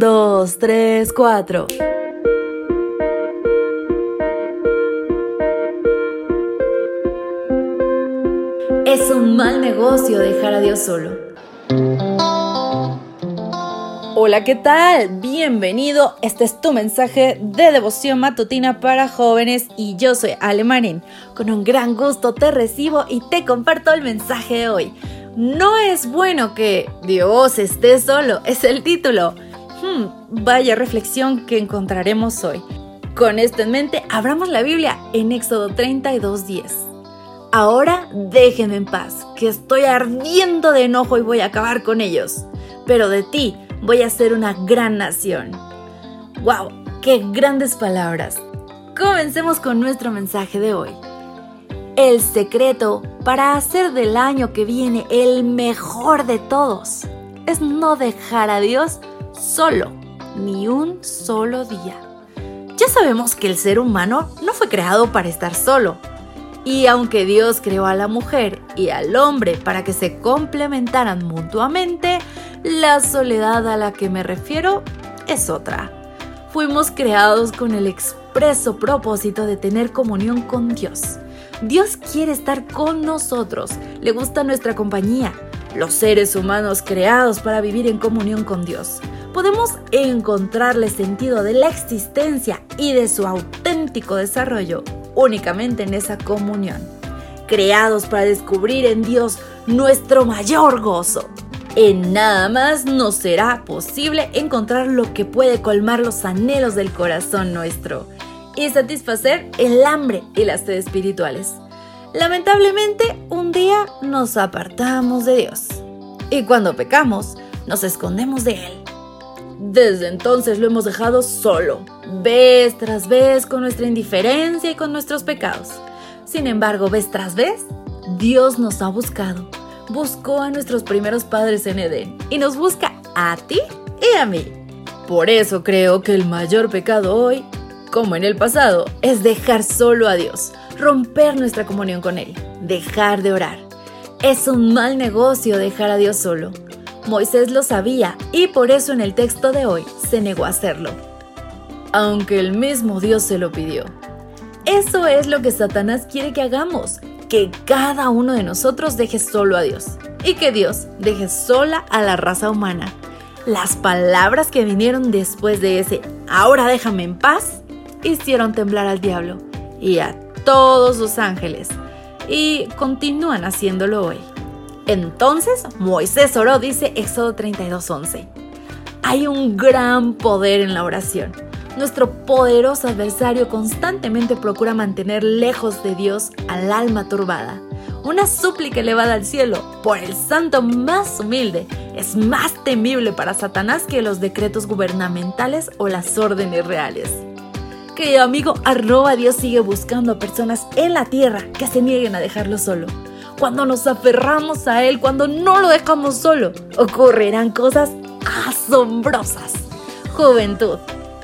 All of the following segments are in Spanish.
dos, tres, cuatro. Es un mal negocio dejar a Dios solo. Hola, ¿qué tal? Bienvenido. Este es tu mensaje de devoción matutina para jóvenes y yo soy Ale Con un gran gusto te recibo y te comparto el mensaje de hoy. No es bueno que Dios esté solo, es el título. Vaya reflexión que encontraremos hoy. Con esto en mente, abramos la Biblia en Éxodo 32:10. Ahora déjenme en paz, que estoy ardiendo de enojo y voy a acabar con ellos. Pero de ti voy a ser una gran nación. ¡Wow! ¡Qué grandes palabras! Comencemos con nuestro mensaje de hoy. El secreto para hacer del año que viene el mejor de todos es no dejar a Dios solo, ni un solo día. Ya sabemos que el ser humano no fue creado para estar solo y aunque Dios creó a la mujer y al hombre para que se complementaran mutuamente, la soledad a la que me refiero es otra. Fuimos creados con el expreso propósito de tener comunión con Dios. Dios quiere estar con nosotros, le gusta nuestra compañía, los seres humanos creados para vivir en comunión con Dios. Podemos encontrarle sentido de la existencia y de su auténtico desarrollo únicamente en esa comunión, creados para descubrir en Dios nuestro mayor gozo. En nada más nos será posible encontrar lo que puede colmar los anhelos del corazón nuestro y satisfacer el hambre y las sed espirituales. Lamentablemente, un día nos apartamos de Dios y cuando pecamos, nos escondemos de Él. Desde entonces lo hemos dejado solo, vez tras vez, con nuestra indiferencia y con nuestros pecados. Sin embargo, vez tras vez, Dios nos ha buscado. Buscó a nuestros primeros padres en Edén y nos busca a ti y a mí. Por eso creo que el mayor pecado hoy, como en el pasado, es dejar solo a Dios, romper nuestra comunión con Él, dejar de orar. Es un mal negocio dejar a Dios solo. Moisés lo sabía y por eso en el texto de hoy se negó a hacerlo. Aunque el mismo Dios se lo pidió. Eso es lo que Satanás quiere que hagamos, que cada uno de nosotros deje solo a Dios y que Dios deje sola a la raza humana. Las palabras que vinieron después de ese ahora déjame en paz hicieron temblar al diablo y a todos los ángeles y continúan haciéndolo hoy. Entonces Moisés oró, dice Éxodo 32:11. Hay un gran poder en la oración. Nuestro poderoso adversario constantemente procura mantener lejos de Dios al alma turbada. Una súplica elevada al cielo por el santo más humilde es más temible para Satanás que los decretos gubernamentales o las órdenes reales. Querido amigo, arroba Dios sigue buscando a personas en la tierra que se nieguen a dejarlo solo cuando nos aferramos a Él, cuando no lo dejamos solo, ocurrirán cosas asombrosas. Juventud,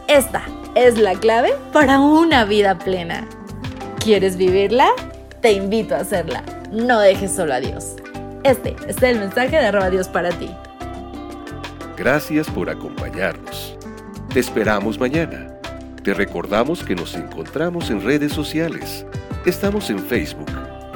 esta es la clave para una vida plena. ¿Quieres vivirla? Te invito a hacerla. No dejes solo a Dios. Este es el mensaje de arroba Dios para ti. Gracias por acompañarnos. Te esperamos mañana. Te recordamos que nos encontramos en redes sociales. Estamos en Facebook